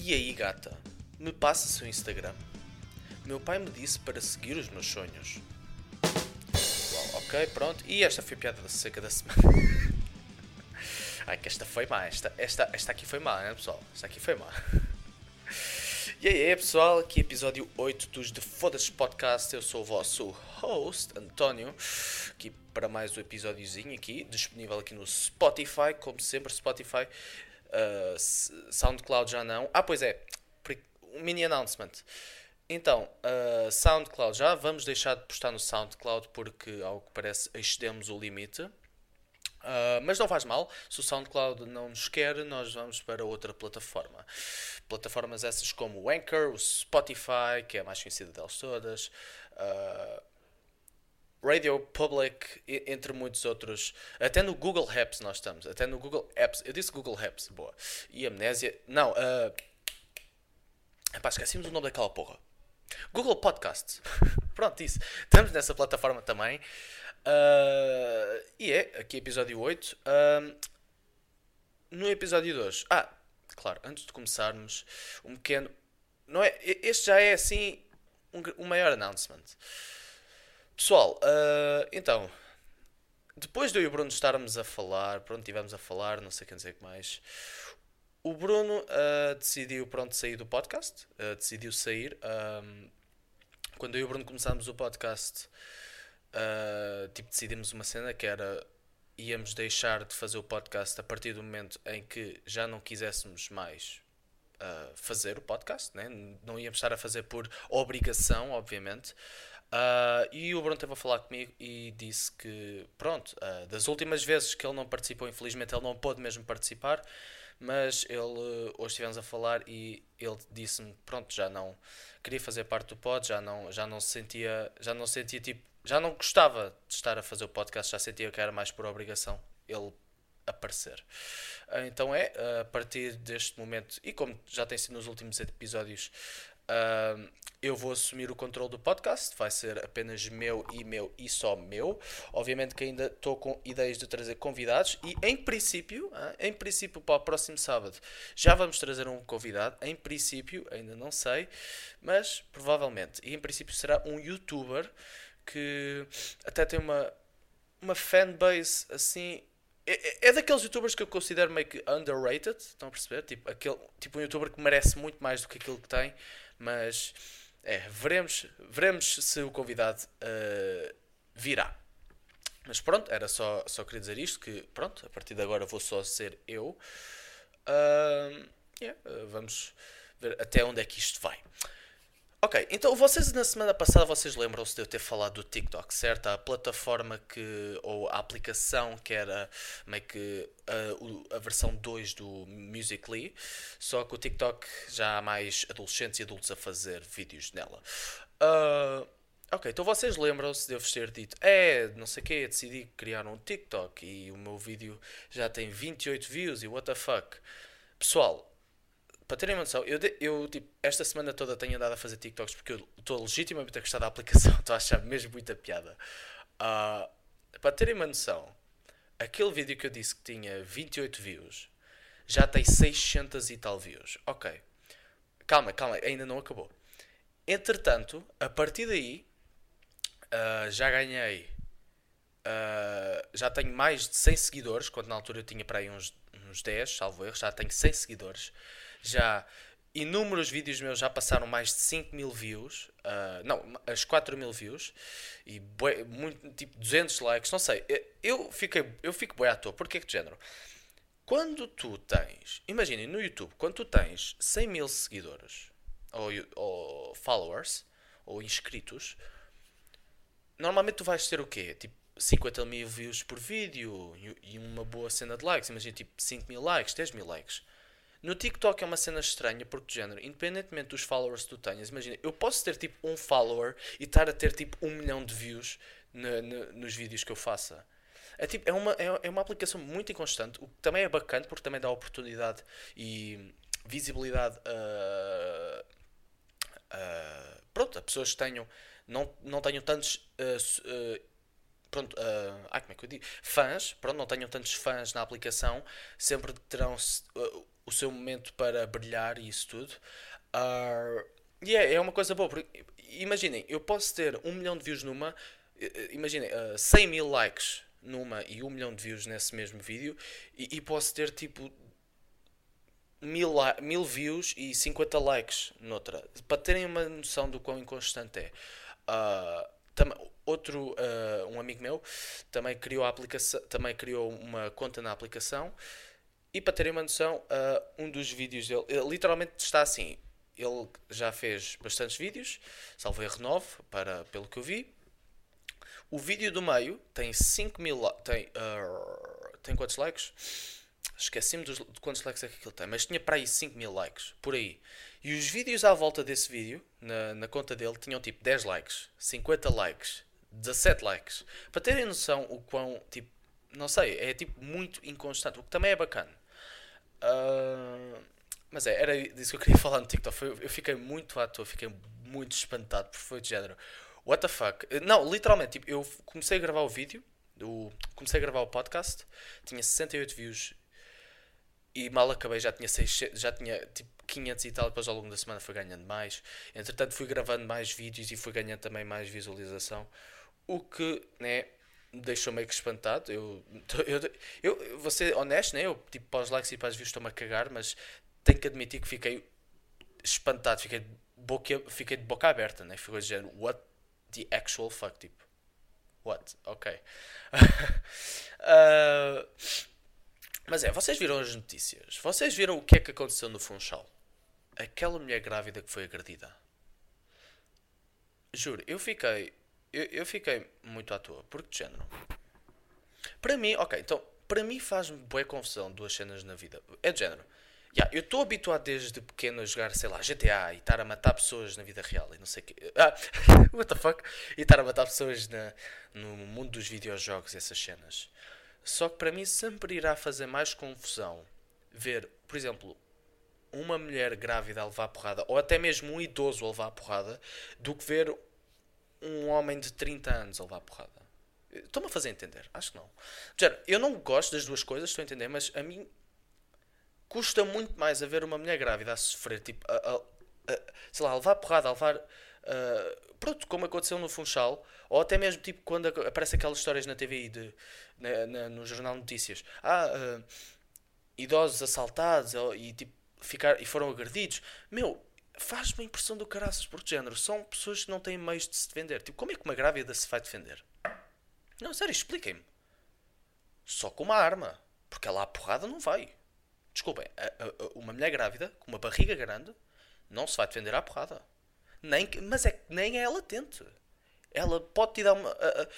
E aí, gata? Me passa seu Instagram. Meu pai me disse para seguir os meus sonhos. Uau, ok, pronto. E esta foi a piada da seca da semana. Ai, que esta foi má. Esta, esta, esta aqui foi má, né, pessoal? Esta aqui foi má. E aí, pessoal, aqui episódio 8 dos The Foda-se Podcast. Eu sou o vosso host, António, aqui para mais um episódiozinho aqui, disponível aqui no Spotify, como sempre, Spotify, uh, SoundCloud já não. Ah, pois é, um mini announcement. Então, uh, SoundCloud já vamos deixar de postar no SoundCloud porque, ao que parece, excedemos o limite. Uh, mas não faz mal, se o SoundCloud não nos quer, nós vamos para outra plataforma. Plataformas essas como o Anchor, o Spotify, que é a mais conhecida delas todas, uh, Radio Public, entre muitos outros. Até no Google Apps nós estamos. Até no Google Apps. Eu disse Google Apps, boa. E Amnésia. Não, uh, epá, esquecemos o nome daquela porra. Google Podcasts. Pronto, isso. Estamos nessa plataforma também. Uh, e é, aqui episódio 8. Uh, no episódio 2. Ah, claro, antes de começarmos, um pequeno. Não é, este já é assim um, um maior announcement. Pessoal, uh, então, depois de eu e o Bruno estarmos a falar, pronto, estivemos a falar, não sei quem dizer que mais. O Bruno uh, decidiu, pronto, sair do podcast, uh, decidiu sair. Um, quando eu e o Bruno começámos o podcast, tipo, decidimos uma cena que era íamos deixar de fazer o podcast a partir do momento em que já não quiséssemos mais uh, fazer o podcast, né? não íamos estar a fazer por obrigação, obviamente. Uh, e o Bruno esteve a falar comigo e disse que, pronto, uh, das últimas vezes que ele não participou, infelizmente ele não pôde mesmo participar, mas ele, hoje estivemos a falar e ele disse-me, pronto, já não queria fazer parte do pod, já não, já não se sentia, já não sentia tipo já não gostava de estar a fazer o podcast, já sentia que era mais por obrigação ele aparecer. Ah, então é, a partir deste momento, e como já tem sido nos últimos episódios, Uh, eu vou assumir o controle do podcast, vai ser apenas meu e meu e só meu. Obviamente que ainda estou com ideias de trazer convidados e em princípio, em princípio para o próximo sábado já vamos trazer um convidado. Em princípio, ainda não sei, mas provavelmente. E em princípio será um youtuber que até tem uma, uma fanbase assim. É, é, é daqueles youtubers que eu considero meio que underrated, estão a perceber? Tipo, aquele, tipo um youtuber que merece muito mais do que aquilo que tem, mas é, veremos, veremos se o convidado uh, virá. Mas pronto, era só, só queria dizer isto, que pronto, a partir de agora vou só ser eu. Uh, yeah, vamos ver até onde é que isto vai. Ok, então vocês na semana passada vocês lembram-se de eu ter falado do TikTok, certo? A plataforma que, ou a aplicação que era meio que a, a versão 2 do Musical.ly, só que o TikTok já há mais adolescentes e adultos a fazer vídeos nela. Uh, ok, então vocês lembram-se de eu vos ter dito, é, não sei o que, decidi criar um TikTok e o meu vídeo já tem 28 views e what the fuck. Pessoal, para terem uma noção, eu, eu tipo, esta semana toda tenho andado a fazer TikToks porque eu estou legitimamente a gostar da aplicação, estou a achar mesmo muita piada. Uh, para terem uma noção, aquele vídeo que eu disse que tinha 28 views já tem 600 e tal views. Ok, calma, calma, ainda não acabou. Entretanto, a partir daí, uh, já ganhei. Uh, já tenho mais de 100 seguidores, quando na altura eu tinha para aí uns, uns 10, salvo erro, já tenho 100 seguidores já inúmeros vídeos meus já passaram mais de 5 mil views, uh, não, as 4 mil views, e bué, muito, tipo 200 likes, não sei, eu, fiquei, eu fico bem à toa, porque é que de género? Quando tu tens, imaginem no YouTube, quando tu tens 100 mil seguidores, ou, ou followers, ou inscritos, normalmente tu vais ter o quê? Tipo 50 mil views por vídeo e uma boa cena de likes, imagina tipo 5 mil likes, 10 mil likes. No TikTok é uma cena estranha porque, de género, independentemente dos followers que tu tenhas, imagina, eu posso ter tipo um follower e estar a ter tipo um milhão de views no, no, nos vídeos que eu faça. É, tipo, é, uma, é, é uma aplicação muito inconstante, o que também é bacana porque também dá oportunidade e visibilidade a, pronto, a pessoas que tenham, não, não tenham tantos. Uh, uh, pronto, uh, como é que eu digo? Fãs, pronto, não tenham tantos fãs na aplicação, sempre terão o seu momento para brilhar e isso tudo. Uh, e é, é uma coisa boa, porque imaginem, eu posso ter um milhão de views numa, imaginem, uh, 100 mil likes numa e um milhão de views nesse mesmo vídeo, e, e posso ter tipo mil, mil views e 50 likes noutra, para terem uma noção do quão inconstante é. Uh, tam, outro, uh, um amigo meu, também criou, a aplicação, também criou uma conta na aplicação. E para terem uma noção, uh, um dos vídeos dele, literalmente está assim. Ele já fez bastantes vídeos, salvo erro 9, para, pelo que eu vi. O vídeo do meio tem 5 mil. Tem, uh, tem quantos likes? Esqueci-me de quantos likes é que aquilo tem, mas tinha para aí 5 mil likes, por aí. E os vídeos à volta desse vídeo, na, na conta dele, tinham tipo 10 likes, 50 likes, 17 likes. Para terem noção o quão, tipo, não sei, é tipo muito inconstante, o que também é bacana. Uh, mas é, era disso que eu queria falar no TikTok. Foi, eu fiquei muito à toa, fiquei muito espantado, porque foi de género. What the fuck? Não, literalmente, tipo, eu comecei a gravar o vídeo, o, comecei a gravar o podcast, tinha 68 views e mal acabei já tinha, 6, já tinha tipo 500 e tal, depois ao longo da semana fui ganhando mais. Entretanto fui gravando mais vídeos e fui ganhando também mais visualização. O que, né, deixou meio que espantado. Eu, eu, eu vou ser honesto, né? Eu, tipo, para os likes e para as views estou-me a cagar, mas tenho que admitir que fiquei espantado, fiquei, boca, fiquei de boca aberta, né? Ficou dizendo, what the actual fuck, tipo. What? Ok. uh, mas é, vocês viram as notícias? Vocês viram o que é que aconteceu no Funchal? Aquela mulher grávida que foi agredida. Juro, eu fiquei. Eu, eu fiquei muito à toa. Porque de género. Para mim, ok, então. Para mim faz-me boa confusão duas cenas na vida. É de género. Yeah, eu estou habituado desde pequeno a jogar, sei lá, GTA e estar a matar pessoas na vida real e não sei o quê. Ah, what the fuck? E estar a matar pessoas na, no mundo dos videojogos, essas cenas. Só que para mim sempre irá fazer mais confusão ver, por exemplo, uma mulher grávida a levar a porrada, ou até mesmo um idoso a levar a porrada, do que ver um homem de 30 anos a levar porrada. Estou-me a fazer entender? Acho que não. Eu não gosto das duas coisas, estou a entender, mas a mim custa muito mais a ver uma mulher grávida a sofrer, tipo, a, a, a, sei lá, a levar porrada, a levar. Uh, pronto, como aconteceu no Funchal, ou até mesmo tipo quando aparece aquelas histórias na TVI de, na, na, no Jornal Notícias. Ah, uh, idosos assaltados e tipo ficar, e foram agredidos. Meu, faz-me a impressão do caraças, porque género, são pessoas que não têm meios de se defender. Tipo, como é que uma grávida se vai defender? Não, sério, expliquem-me. Só com uma arma. Porque ela à porrada não vai. Desculpem, a, a, uma mulher grávida com uma barriga grande não se vai defender à porrada. Nem, mas é que nem é ela tente. Ela pode te dar uma. A,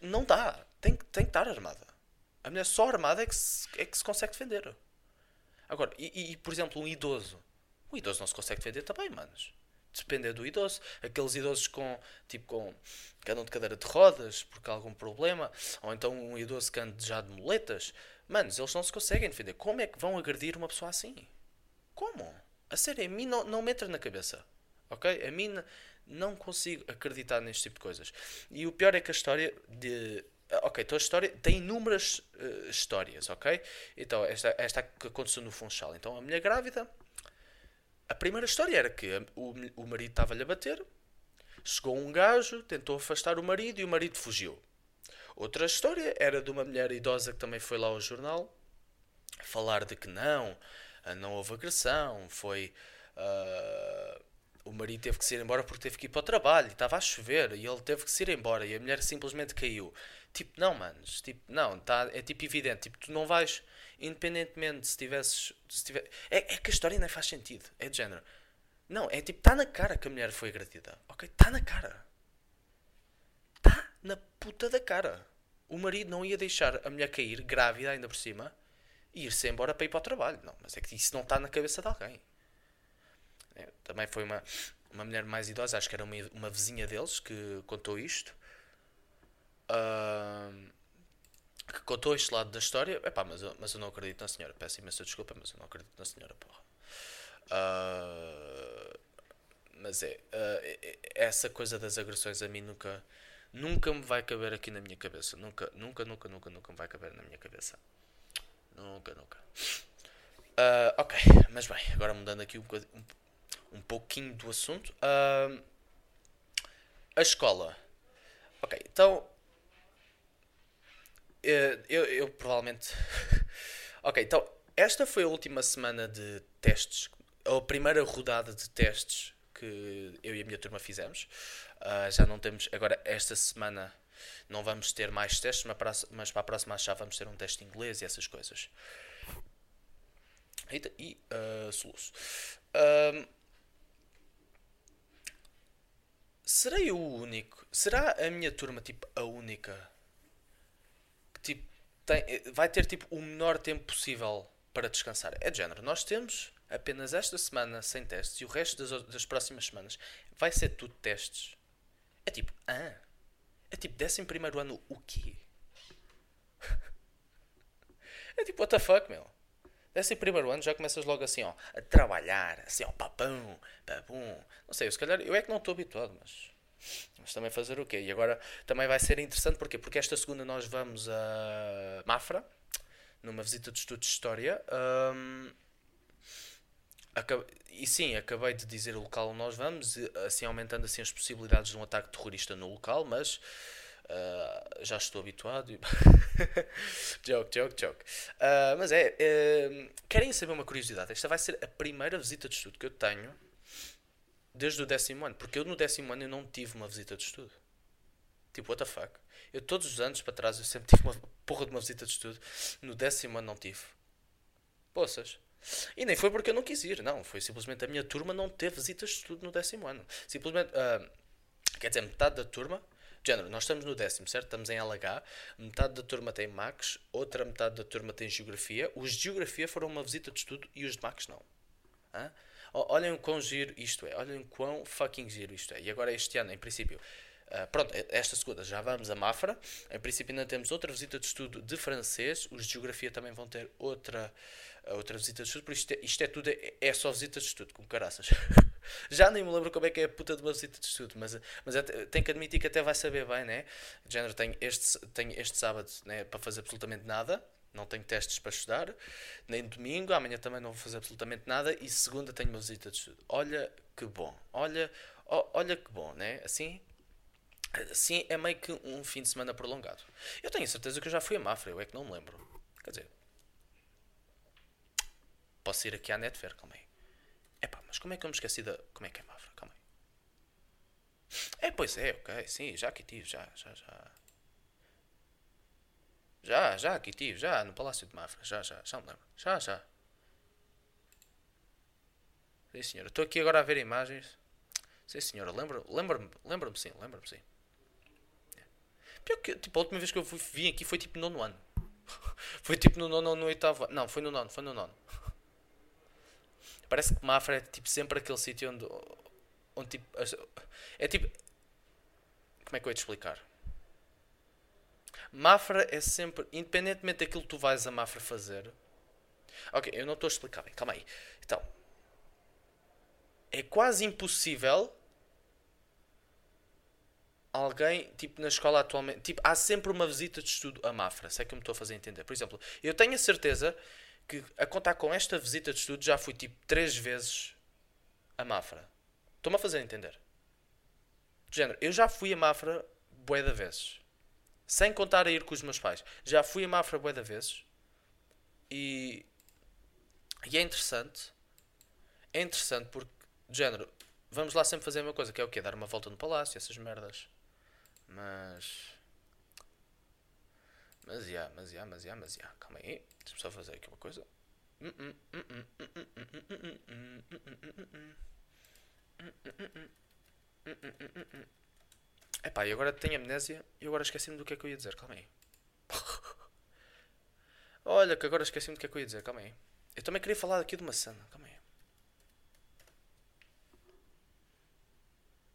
não dá. Tem, tem que estar armada. A mulher só armada é que se, é que se consegue defender. Agora, e, e, por exemplo, um idoso. O idoso não se consegue defender também, manos. Depende do idoso. Aqueles idosos com, tipo, com, que andam de cadeira de rodas porque há algum problema. Ou então um idoso que anda já de muletas. Manos, eles não se conseguem defender. Como é que vão agredir uma pessoa assim? Como? A sério, a mim não, não me entra na cabeça. Ok? A mim não consigo acreditar neste tipo de coisas. E o pior é que a história de Ok, então a história tem inúmeras uh, histórias, ok? Então, esta, esta que aconteceu no Funchal. Então, a mulher grávida. A primeira história era que o, o marido estava-lhe a bater, chegou um gajo, tentou afastar o marido e o marido fugiu. Outra história era de uma mulher idosa que também foi lá ao jornal falar de que não, não houve agressão, foi. Uh, o marido teve que se ir embora porque teve que ir para o trabalho estava a chover e ele teve que se ir embora e a mulher simplesmente caiu. Tipo, não, manos, tipo, não, tá, é tipo evidente, tipo, tu não vais, independentemente se tivesses. Se tiver, é, é que a história não faz sentido, é de género. Não, é tipo, está na cara que a mulher foi agredida, ok? Está na cara. Está na puta da cara. O marido não ia deixar a mulher cair, grávida ainda por cima, e ir-se embora para ir para o trabalho. Não, mas é que isso não está na cabeça de alguém. É, também foi uma, uma mulher mais idosa, acho que era uma, uma vizinha deles que contou isto. Uh, que contou este lado da história. Epá, mas, eu, mas eu não acredito na senhora. Peço imensa desculpa, mas eu não acredito na senhora, porra. Uh, mas é, uh, essa coisa das agressões a mim nunca, nunca me vai caber aqui na minha cabeça. Nunca, nunca, nunca, nunca, nunca me vai caber na minha cabeça. Nunca, nunca. Uh, ok, mas bem, agora mudando aqui um, um, um pouquinho do assunto. A escola. Ok, então. Eu, eu, eu provavelmente. ok, então. Esta foi a última semana de testes. A primeira rodada de testes que eu e a minha turma fizemos. Uh, já não temos. Agora, esta semana não vamos ter mais testes, mas para, mas para a próxima já vamos ter um teste de inglês e essas coisas. Eita, e uh, soluço. Um, serei o único? Será a minha turma tipo a única tipo tem, vai ter tipo o menor tempo possível para descansar? É de género. Nós temos apenas esta semana sem testes e o resto das, das próximas semanas vai ser tudo testes. É tipo, ah, é tipo, décimo primeiro ano, o quê? é tipo, what the fuck, meu? Décimo primeiro ano já começas logo assim, ó, a trabalhar, assim, ó, papão, papum. Não sei, se calhar, eu é que não estou habituado, mas. Mas também fazer o quê? E agora também vai ser interessante, porquê? Porque esta segunda nós vamos a Mafra, numa visita de estudo de História. Um, e sim, acabei de dizer o local onde nós vamos, assim aumentando assim as possibilidades de um ataque terrorista no local, mas uh, já estou habituado. joke, joke, joke. Uh, mas é, uh, querem saber uma curiosidade? Esta vai ser a primeira visita de estudo que eu tenho desde o décimo ano, porque eu no décimo ano eu não tive uma visita de estudo. Tipo, what the fuck? Eu todos os anos para trás eu sempre tive uma porra de uma visita de estudo. No décimo ano não tive. Poças. E nem foi porque eu não quis ir, não. Foi simplesmente a minha turma não teve visitas de estudo no décimo ano. Simplesmente, uh, quer dizer, metade da turma, género, nós estamos no décimo, certo? Estamos em LH, metade da turma tem Max, outra metade da turma tem Geografia. Os de Geografia foram uma visita de estudo e os de Max não. Hã? Olhem quão giro isto é, olhem quão fucking giro isto é. E agora este ano, em princípio, Uh, pronto, esta segunda já vamos a Mafra. Em princípio, ainda temos outra visita de estudo de francês. Os de geografia também vão ter outra a outra visita de estudo, por isto é, isto é tudo, é, é só visita de estudo, como caraças. Já nem me lembro como é que é a puta de uma visita de estudo, mas, mas é, tenho que admitir que até vai saber bem, né? De género, tenho este, tenho este sábado né, para fazer absolutamente nada, não tenho testes para estudar, nem domingo, amanhã também não vou fazer absolutamente nada, e segunda tenho uma visita de estudo. Olha que bom, olha, olha que bom, né? Assim, assim é meio que um fim de semana prolongado. Eu tenho certeza que eu já fui a Mafra, eu é que não me lembro. Quer dizer, Posso ir aqui à net ver, calma aí. Epá, mas como é que eu me esqueci da. Como é que é Mafra? Calma aí. É, pois é, ok, sim, já aqui tive, já, já, já. Já, já aqui tive, já, no Palácio de Mafra, já, já, já me lembro. Já, já. Sim, senhora. Estou aqui agora a ver imagens. Sim, senhora. Lembro-me, lembro-me, lembro-me sim, lembro-me sim. Pior que, tipo, a última vez que eu fui, vim aqui foi tipo no nono ano. foi tipo no nono ou no oitavo Não, foi no nono, foi no nono. Parece que Mafra é tipo sempre aquele sítio onde, onde tipo. É tipo. Como é que eu ia te explicar? Mafra é sempre. Independentemente daquilo que tu vais a Mafra fazer. Ok, eu não estou a explicar bem, calma aí. Então. É quase impossível alguém, tipo, na escola atualmente, tipo, há sempre uma visita de estudo a Mafra, se é que eu me estou a fazer entender. Por exemplo, eu tenho a certeza que a contar com esta visita de estudo já fui tipo três vezes a Mafra. Estou-me a fazer entender. De género, eu já fui a Mafra bué de vezes. Sem contar a ir com os meus pais. Já fui a Mafra bué de vezes. E, e é interessante. É interessante porque, de género, vamos lá sempre fazer a mesma coisa, que é o quê? Dar uma volta no palácio, essas merdas. Mas... Mas já, mas já, mas já, mas já. Calma aí. Deixa-me só fazer aqui uma coisa. Epá, e agora tenho amnésia e agora esqueci-me do que é que eu ia dizer. Calma aí. Olha, que agora esqueci-me do que é que eu ia dizer. Calma aí. Eu também queria falar aqui de uma cena. Calma aí.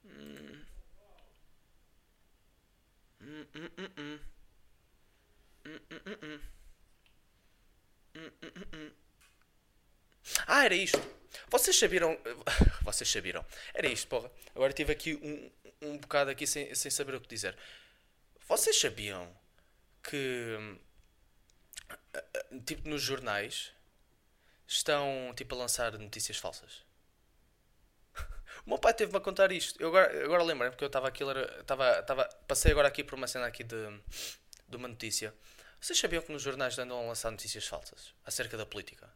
Hum. Hum, hum, hum, hum. Ah, era isto. Vocês sabiam. Vocês sabiam. Era isto, porra. Agora tive aqui um, um bocado aqui sem, sem saber o que dizer. Vocês sabiam que. Tipo, nos jornais. estão tipo a lançar notícias falsas. O meu pai teve-me a contar isto. Eu agora, agora lembrei porque eu estava aqui, estava, estava, passei agora aqui por uma cena aqui de, de uma notícia. Vocês sabiam que nos jornais andam a lançar notícias falsas acerca da política?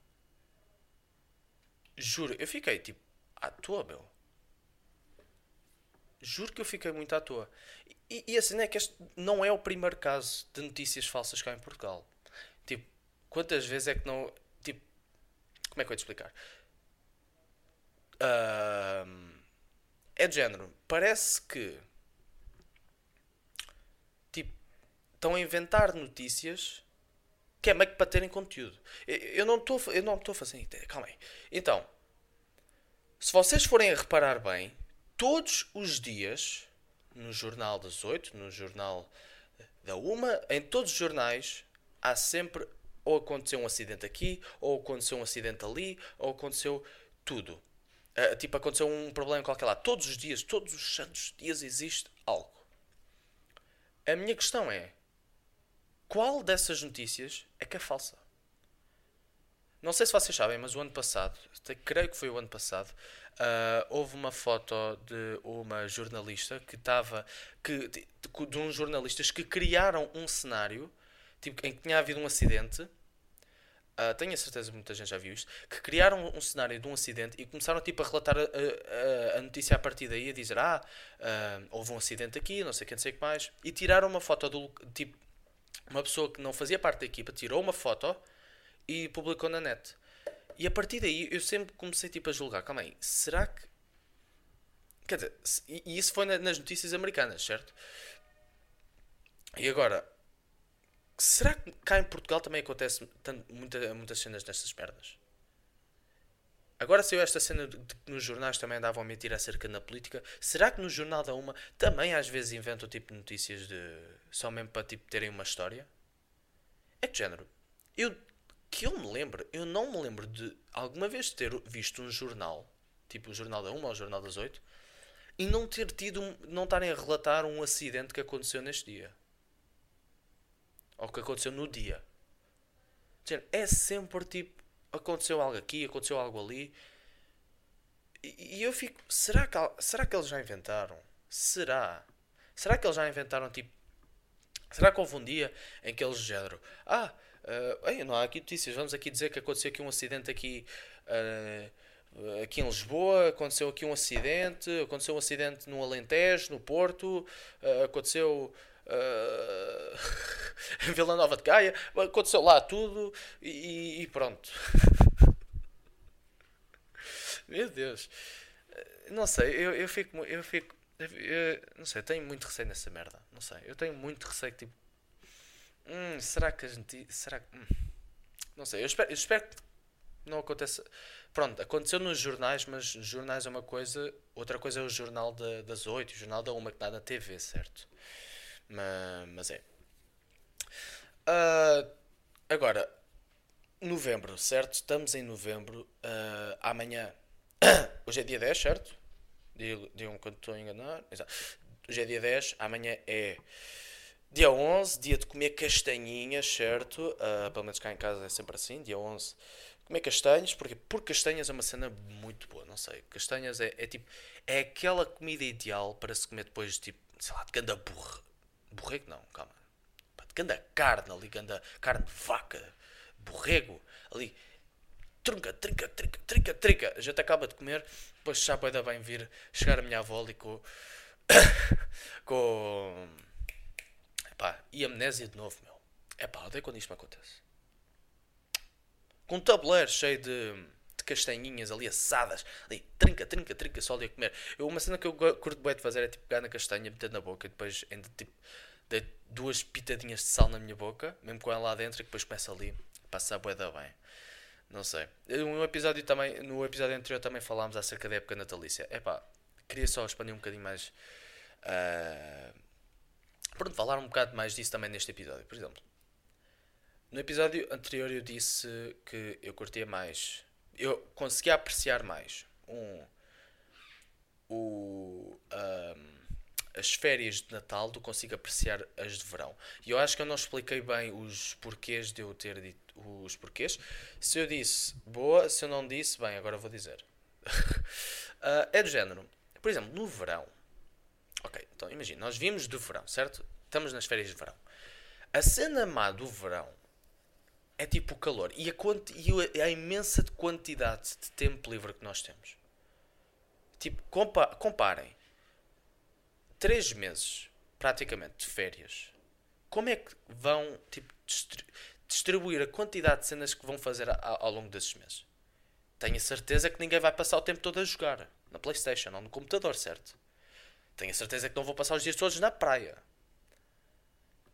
Juro, eu fiquei tipo à toa, meu. Juro que eu fiquei muito à toa. E, e assim é que este não é o primeiro caso de notícias falsas cá em Portugal. Tipo, quantas vezes é que não. Tipo, como é que eu vou te explicar? Uh, é de género. Parece que. Tipo, estão a inventar notícias que é meio que para terem conteúdo. Eu não estou eu não estou fazer ideia. Calma aí. Então, se vocês forem a reparar bem, todos os dias, no Jornal das 8, no Jornal da Uma, em todos os jornais, há sempre ou aconteceu um acidente aqui, ou aconteceu um acidente ali, ou aconteceu tudo. Uh, tipo, aconteceu um problema qualquer lá. Todos os dias, todos os santos dias existe algo. A minha questão é: qual dessas notícias é que é falsa? Não sei se vocês sabem, mas o ano passado, creio que foi o ano passado, uh, houve uma foto de uma jornalista que estava. Que, de, de, uns jornalistas que criaram um cenário tipo, em que tinha havido um acidente. Uh, tenho a certeza que muita gente já viu isto. Que criaram um, um cenário de um acidente e começaram tipo, a relatar a, a, a notícia a partir daí, a dizer: Ah, uh, houve um acidente aqui, não sei o que, não sei o que mais. E tiraram uma foto do. Tipo, uma pessoa que não fazia parte da equipa tirou uma foto e publicou na net. E a partir daí eu sempre comecei tipo, a julgar, calma aí, será que. Quer dizer, e isso foi nas notícias americanas, certo? E agora, será que cá em Portugal também acontece muita, muitas cenas destas merdas? Agora saiu esta cena de que nos jornais também andavam a mentir acerca da política. Será que no Jornal da Uma também às vezes inventam tipo notícias de. só mesmo para tipo, terem uma história? É de género. Eu que eu me lembro, eu não me lembro de alguma vez ter visto um jornal, tipo o Jornal da 1 ou o Jornal das 8, e não ter tido, não estarem a relatar um acidente que aconteceu neste dia. Ou que aconteceu no dia. É sempre tipo, aconteceu algo aqui, aconteceu algo ali. E, eu fico, será que, será que eles já inventaram? Será? Será que eles já inventaram tipo. Será que houve um dia em que eles género. Ah, Uh, não há aqui notícias. Vamos aqui dizer que aconteceu aqui um acidente aqui, uh, aqui em Lisboa, aconteceu aqui um acidente, aconteceu um acidente no Alentejo, no Porto, uh, aconteceu em Vila Nova de Gaia, aconteceu lá tudo e, e pronto. Meu Deus. Não sei, eu, eu fico. Eu fico eu, não sei, tenho muito receio nessa merda. Não sei, eu tenho muito receio tipo, Hum, será que a gente. Será que. Hum, não sei, eu espero, eu espero que não aconteça. Pronto, aconteceu nos jornais, mas jornais é uma coisa, outra coisa é o jornal da, das 8, o jornal da 1 que dá na TV, certo? Mas, mas é. Uh, agora, novembro, certo? Estamos em novembro. Uh, amanhã. Hoje é dia 10, certo? Digam quando estou a enganar. Exato. Hoje é dia 10, amanhã é Dia 11, dia de comer castanhinhas, certo? Uh, pelo menos cá em casa é sempre assim, dia 11. Comer castanhas, porque, porque castanhas é uma cena muito boa, não sei. Castanhas é, é tipo, é aquela comida ideal para se comer depois, tipo, sei lá, de ganda burro. Borrego não, calma. De ganda carne ali, ganda carne de vaca, borrego, ali. Trunca, trinca, trinca, trinca, trinca. A gente acaba de comer, depois já pode bem vir chegar a minha avó ali com. com Pá, e amnésia de novo, meu. É pá, odeio quando isto me acontece. Com um tabuleiro cheio de, de castanhinhas ali assadas, ali, trinca, trinca, trinca, só ali a comer. Eu, uma cena que eu curto bem de fazer é tipo pegar na castanha, meter na boca e depois ainda tipo dei duas pitadinhas de sal na minha boca, mesmo com ela lá dentro, e depois começa ali a passar a boeda bem. Não sei. No episódio, também, no episódio anterior também falámos acerca da época natalícia. É pá, queria só expandir um bocadinho mais. Uh, Pronto, falar um bocado mais disso também neste episódio. Por exemplo, no episódio anterior eu disse que eu curtia mais. Eu conseguia apreciar mais um, o, um, as férias de Natal do que consigo apreciar as de verão. E eu acho que eu não expliquei bem os porquês de eu ter dito os porquês. Se eu disse boa, se eu não disse, bem, agora vou dizer. uh, é do género. Por exemplo, no verão. Ok, então imagina, nós vimos do verão, certo? Estamos nas férias de verão. A cena má do verão é tipo o calor e a, e a imensa quantidade de tempo livre que nós temos. Tipo, compa comparem. Três meses, praticamente, de férias. Como é que vão tipo, distribuir a quantidade de cenas que vão fazer ao longo desses meses? Tenho a certeza que ninguém vai passar o tempo todo a jogar na Playstation ou no computador, certo? Tenho a certeza que não vou passar os dias todos na praia.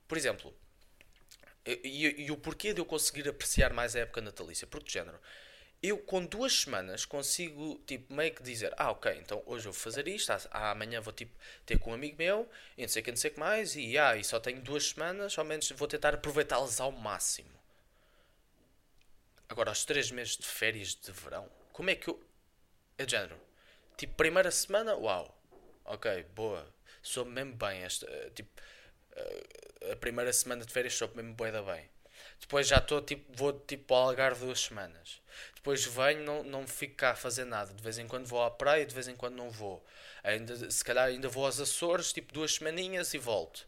Por exemplo, e, e, o porquê de eu conseguir apreciar mais a época natalícia? Porque, de género, eu com duas semanas consigo, tipo, meio que dizer: Ah, ok, então hoje eu vou fazer isto, ah, amanhã vou, tipo, ter com um amigo meu, e não sei o que, não sei o que mais, e, ah, e só tenho duas semanas, ao menos vou tentar aproveitá-las ao máximo. Agora, os três meses de férias de verão, como é que eu. É de género. Tipo, primeira semana, uau, ok, boa, sou mesmo bem esta. Tipo, a primeira semana de férias soube mesmo bué da bem. Depois já estou, tipo, vou tipo ao Algarve duas semanas. Depois venho, não, não fico cá a fazer nada. De vez em quando vou à praia, de vez em quando não vou. Ainda, se calhar ainda vou aos Açores, tipo duas semaninhas e volto.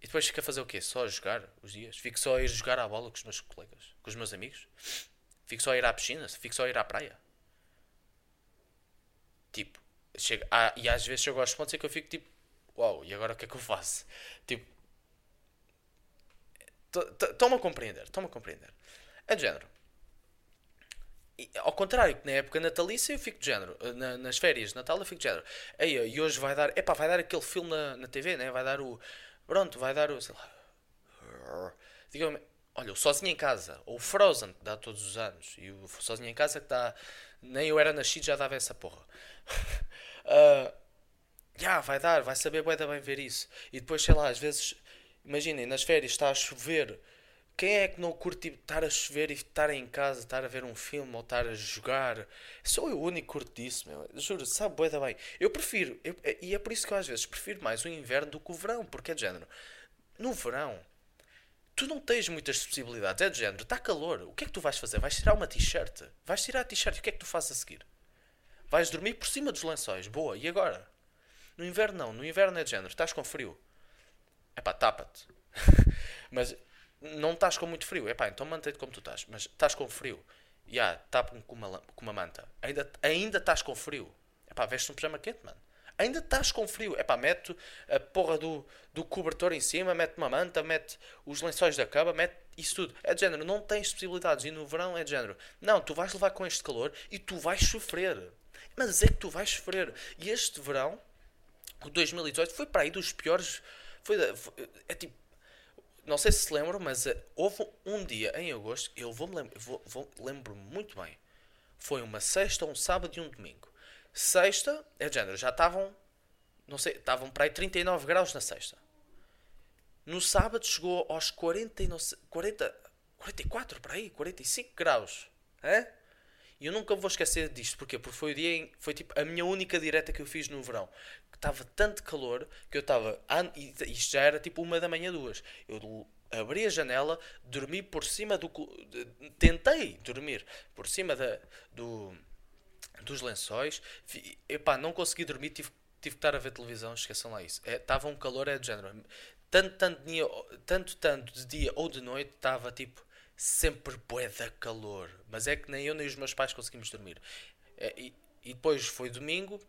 E depois fico a fazer o quê? Só a jogar os dias? Fico só a ir jogar à bola com os meus colegas, com os meus amigos? Fico só a ir à piscina? Fico só a ir à praia? Tipo, chega, ah, e às vezes chego aos pontos em que eu fico tipo, uau, e agora o que é que eu faço? Tipo, estão-me a compreender, estão-me a compreender. É de género. E, ao contrário que na época natalícia eu fico de género, na, nas férias de Natal eu fico de género. Ei, e hoje vai dar, epá, vai dar aquele filme na, na TV, né? Vai dar o, pronto, vai dar o, sei lá, digam olha, o Sozinho em Casa, ou o Frozen, que dá todos os anos, e o Sozinho em Casa que dá, nem eu era nascido já dava essa porra. uh, yeah, vai dar, vai saber bem, bem ver isso. E depois, sei lá, às vezes, imaginem, nas férias está a chover. Quem é que não curte tipo, estar a chover e estar em casa, estar a ver um filme ou estar a jogar? Sou eu o único que curto disso, meu. Juro, sabe bué bem. Eu prefiro, eu, e é por isso que eu às vezes prefiro mais o inverno do que o verão, porque é de género. No verão, tu não tens muitas possibilidades, é de género, está calor. O que é que tu vais fazer? Vais tirar uma t-shirt? Vais tirar a t-shirt e o que é que tu fazes a seguir? Vais dormir por cima dos lençóis, boa, e agora? No inverno não, no inverno é de género, estás com frio. É pá, tapa-te. mas não estás com muito frio. É pá, então mantém-te como tu estás. Mas estás com frio. Ya, yeah, tapa-me com uma, com uma manta. Ainda, ainda estás com frio. É pá, veste um pijama quente, mano. Ainda estás com frio. É pá, mete a porra do, do cobertor em cima, mete uma manta, mete os lençóis da cama, mete isso tudo. É de género, não tens possibilidades. E no verão é de género. Não, tu vais levar com este calor e tu vais sofrer. Mas é que tu vais sofrer. E este verão o 2018 foi para aí dos piores. Foi, foi é tipo. Não sei se se lembram, mas uh, houve um dia em agosto, eu vou-me lembro, vou, vou, lembro muito bem. Foi uma sexta, um sábado e um domingo. Sexta, é de género, já estavam, não sei, estavam para aí 39 graus na sexta. No sábado chegou aos 40, 40 44 para aí, 45 graus. É? E eu nunca vou esquecer disto. Porquê? Porque foi o dia em, foi tipo a minha única direta que eu fiz no verão estava tanto calor que eu estava. E isto já era tipo uma da manhã, duas. Eu abri a janela, dormi por cima do. Tentei dormir por cima da, do, dos lençóis. Epá, não consegui dormir, tive, tive que estar a ver televisão, esqueçam lá isso. Estava é, um calor, é de género. Tanto, tanto, dia, tanto, tanto de dia ou de noite, estava tipo sempre bué da calor. Mas é que nem eu nem os meus pais conseguimos dormir. É, e, e depois foi domingo,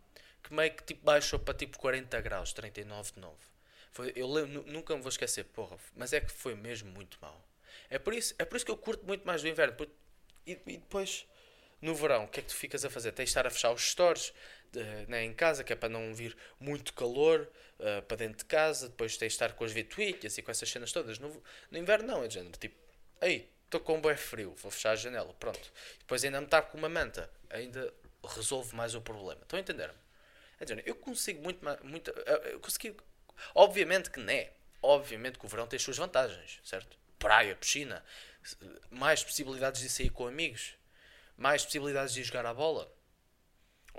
que meio que tipo, baixou para tipo 40 graus, 39 de novo. Foi, eu lembro, nunca me vou esquecer, porra, mas é que foi mesmo muito mal. É por isso, é por isso que eu curto muito mais do inverno. Por, e, e, depois, no verão, o que é que tu ficas a fazer? Tens de estar a fechar os stores de, né, em casa, que é para não vir muito calor uh, para dentro de casa. Depois tens de estar com as ventoilhas e com essas cenas todas. No, no inverno, não, é de género. Tipo, aí, estou com um bom frio, vou fechar a janela, pronto. Depois ainda me estar com uma manta, ainda resolve mais o problema. Estão a entender-me? eu consigo muito, muito eu consegui, obviamente que não é, obviamente que o verão tem as suas vantagens, certo? Praia, piscina, mais possibilidades de sair com amigos, mais possibilidades de jogar à bola.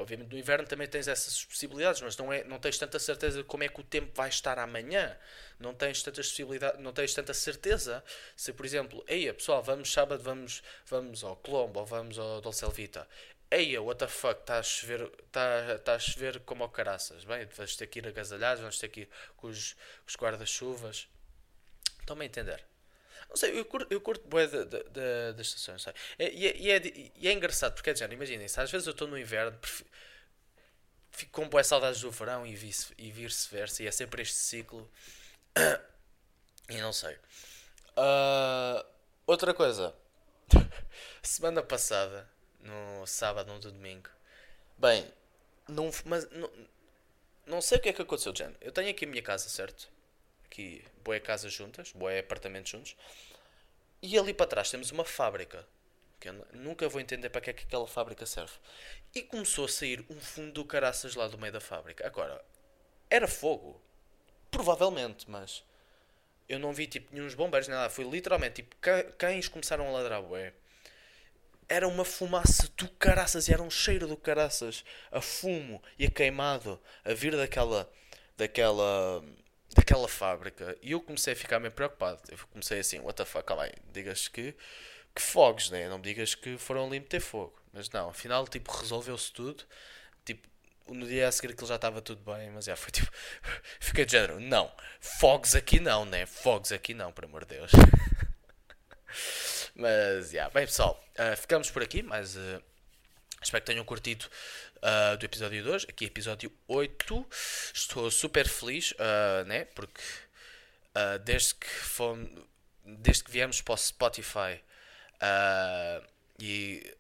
Obviamente no inverno também tens essas possibilidades, mas não, é, não tens tanta certeza de como é que o tempo vai estar amanhã. Não tens tantas possibilidades, não tens tanta certeza se, por exemplo, eia pessoal, vamos sábado, vamos, vamos ao Colombo ou vamos ao Dolce Vita. Eia, what the fuck, está a chover, está, está a chover como ao caraças. Bem, vamos ter que ir agasalhados, vamos ter que ir com os, os guarda-chuvas. Estão-me a entender? Não sei, eu curto, eu curto bué das estações, sei. E, é, e, é, e é engraçado, porque é de imaginem se às vezes eu estou no inverno, fico com boas saudades do verão e, vice, e vice-versa, e é sempre este ciclo. e não sei. Uh, outra coisa. Semana passada, no sábado, no domingo. Bem, não, mas, não, não sei o que é que aconteceu, Jen. Eu tenho aqui a minha casa, certo? Aqui, boé casas juntas, boé apartamentos juntos. E ali para trás temos uma fábrica. Que eu nunca vou entender para que é que aquela fábrica serve. E começou a sair um fundo do caraças lá do meio da fábrica. Agora, era fogo. Provavelmente, mas eu não vi tipo nenhum bombeiros, nada. Foi literalmente tipo cães começaram a ladrar bué. Era uma fumaça do caraças e era um cheiro do caraças a fumo e a queimado a vir daquela daquela daquela fábrica. E eu comecei a ficar meio preocupado. Eu comecei assim, what the fuck, calma digas que, que fogos, né? Não me digas que foram ali meter fogo. Mas não, afinal, tipo, resolveu-se tudo. Tipo, no dia a seguir que já estava tudo bem, mas já foi tipo. Fiquei de género, não, fogos aqui não, né? Fogos aqui não, por amor de Deus. mas, já, bem pessoal, uh, ficamos por aqui, mas uh, espero que tenham curtido uh, do episódio 2, aqui episódio 8. Estou super feliz, uh, né? Porque uh, desde, que fomos, desde que viemos para o Spotify e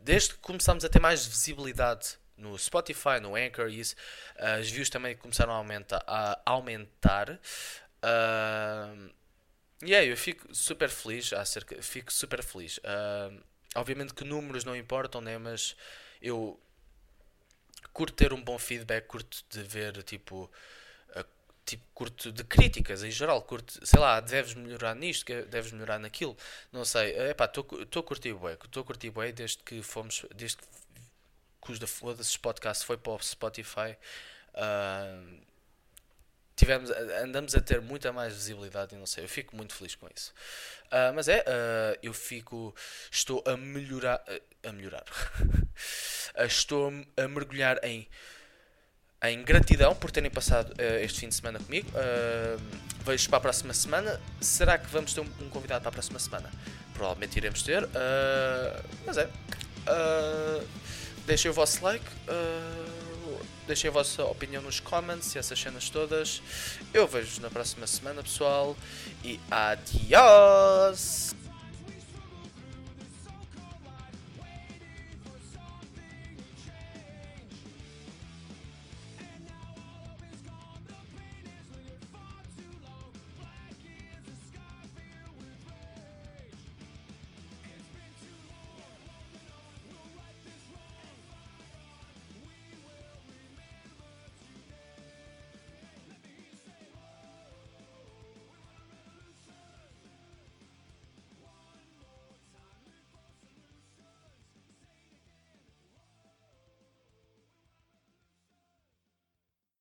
desde que começamos a ter mais visibilidade no Spotify, no Anchor, e isso, as views também começaram a aumentar. A aumentar e yeah, eu fico super feliz acerca, fico super feliz. Obviamente que números não importam, né? Mas eu curto ter um bom feedback, curto de ver tipo. tipo, curto de críticas em geral, curto, sei lá, deves melhorar nisto, deves melhorar naquilo, não sei, epá, estou a curtir bué, estou a curtir bué desde que fomos, desde que, que os da Foda-se podcast foi para o Spotify, uh, tivemos, andamos a ter muita mais visibilidade e não sei, eu fico muito feliz com isso. Uh, mas é, uh, eu fico, estou a melhorar, a melhorar, estou a mergulhar em, em gratidão por terem passado uh, este fim de semana comigo. vejo para a próxima semana. Será que vamos ter um, um convidado para a próxima semana? Provavelmente iremos ter, mas é. deixem o vosso like. Deixem a vossa opinião nos comments e essas cenas todas. Eu vejo-vos na próxima semana, pessoal. E adiós!